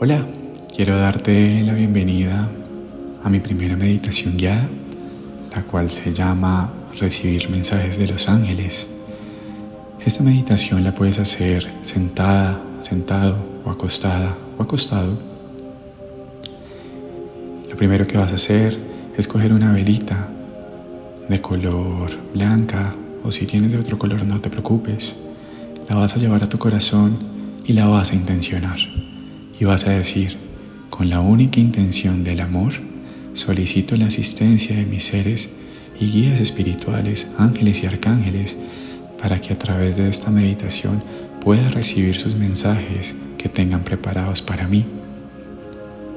Hola, quiero darte la bienvenida a mi primera meditación guiada, la cual se llama Recibir mensajes de los ángeles. Esta meditación la puedes hacer sentada, sentado o acostada o acostado. Lo primero que vas a hacer es coger una velita de color blanca o si tienes de otro color no te preocupes. La vas a llevar a tu corazón y la vas a intencionar y vas a decir, con la única intención del amor, solicito la asistencia de mis seres y guías espirituales, ángeles y arcángeles, para que a través de esta meditación pueda recibir sus mensajes que tengan preparados para mí.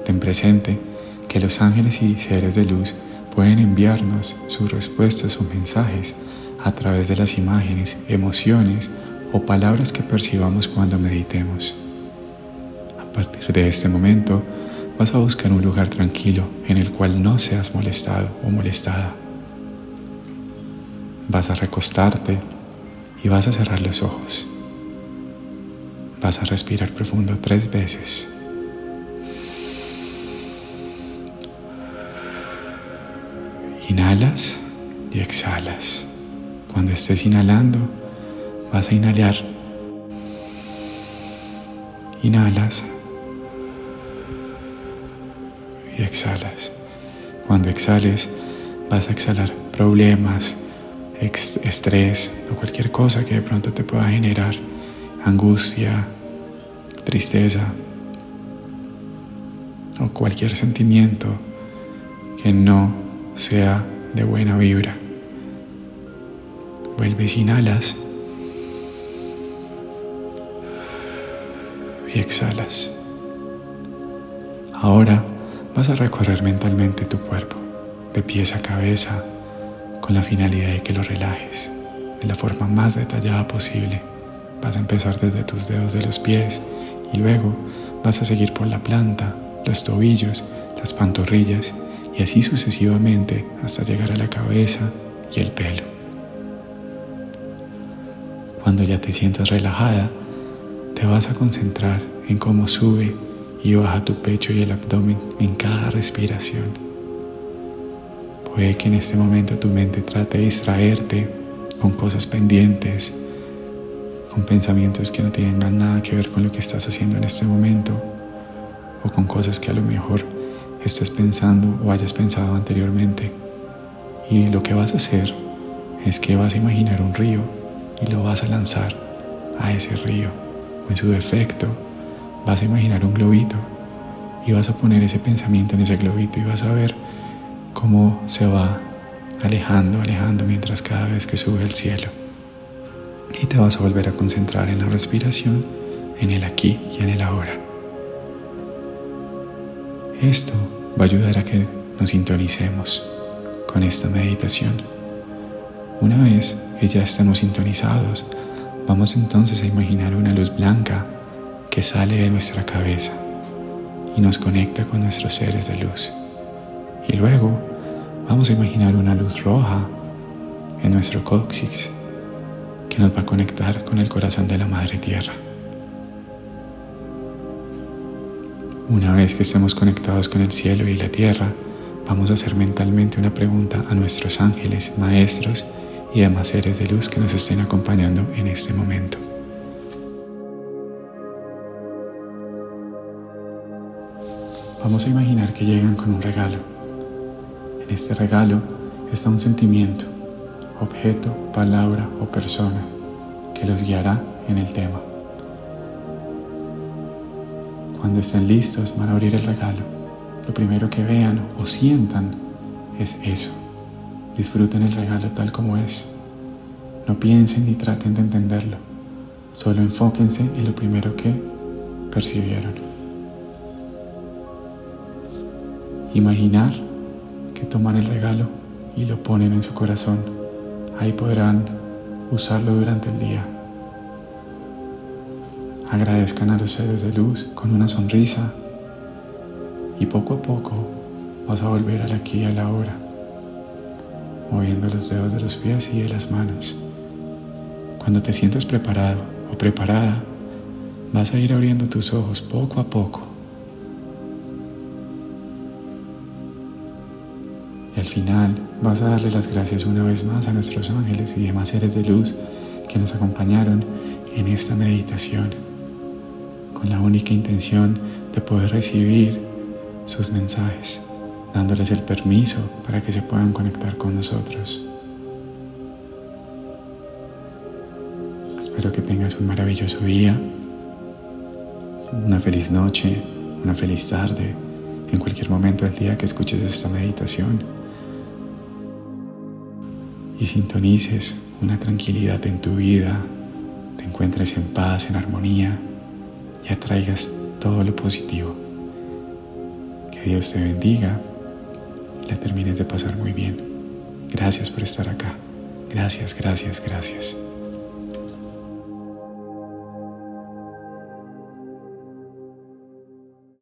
Ten presente que los ángeles y seres de luz pueden enviarnos sus respuestas o mensajes a través de las imágenes, emociones o palabras que percibamos cuando meditemos. A partir de este momento, vas a buscar un lugar tranquilo en el cual no seas molestado o molestada. Vas a recostarte y vas a cerrar los ojos. Vas a respirar profundo tres veces. Inhalas y exhalas. Cuando estés inhalando, vas a inhalar. Inhalas y exhalas. Cuando exhales, vas a exhalar problemas, estrés o cualquier cosa que de pronto te pueda generar angustia, tristeza o cualquier sentimiento que no sea de buena vibra. Vuelves, inhalas y exhalas. Ahora vas a recorrer mentalmente tu cuerpo, de pies a cabeza, con la finalidad de que lo relajes de la forma más detallada posible. Vas a empezar desde tus dedos de los pies y luego vas a seguir por la planta, los tobillos, las pantorrillas y así sucesivamente hasta llegar a la cabeza y el pelo. Cuando ya te sientas relajada, te vas a concentrar en cómo sube y baja tu pecho y el abdomen en cada respiración. Puede que en este momento tu mente trate de distraerte con cosas pendientes, con pensamientos que no tienen nada que ver con lo que estás haciendo en este momento, o con cosas que a lo mejor estés pensando o hayas pensado anteriormente. Y lo que vas a hacer es que vas a imaginar un río y lo vas a lanzar a ese río, o en su defecto, vas a imaginar un globito y vas a poner ese pensamiento en ese globito y vas a ver cómo se va alejando, alejando mientras cada vez que sube el cielo. Y te vas a volver a concentrar en la respiración, en el aquí y en el ahora. Esto va a ayudar a que nos sintonicemos con esta meditación. Una vez que ya estemos sintonizados, vamos entonces a imaginar una luz blanca que sale de nuestra cabeza y nos conecta con nuestros seres de luz. Y luego vamos a imaginar una luz roja en nuestro coxis que nos va a conectar con el corazón de la Madre Tierra. Una vez que estemos conectados con el cielo y la tierra, vamos a hacer mentalmente una pregunta a nuestros ángeles, maestros y demás seres de luz que nos estén acompañando en este momento. Vamos a imaginar que llegan con un regalo. En este regalo está un sentimiento, objeto, palabra o persona que los guiará en el tema. Cuando estén listos van a abrir el regalo. Lo primero que vean o sientan es eso. Disfruten el regalo tal como es. No piensen ni traten de entenderlo. Solo enfóquense en lo primero que percibieron. Imaginar que toman el regalo y lo ponen en su corazón. Ahí podrán usarlo durante el día. Agradezcan a los seres de luz con una sonrisa y poco a poco vas a volver al aquí y a la hora, moviendo los dedos de los pies y de las manos. Cuando te sientas preparado o preparada, vas a ir abriendo tus ojos poco a poco Y al final vas a darle las gracias una vez más a nuestros ángeles y demás seres de luz que nos acompañaron en esta meditación, con la única intención de poder recibir sus mensajes, dándoles el permiso para que se puedan conectar con nosotros. Espero que tengas un maravilloso día, una feliz noche, una feliz tarde, en cualquier momento del día que escuches esta meditación y sintonices una tranquilidad en tu vida, te encuentres en paz, en armonía y atraigas todo lo positivo. Que Dios te bendiga y la termines de pasar muy bien. Gracias por estar acá. Gracias, gracias, gracias.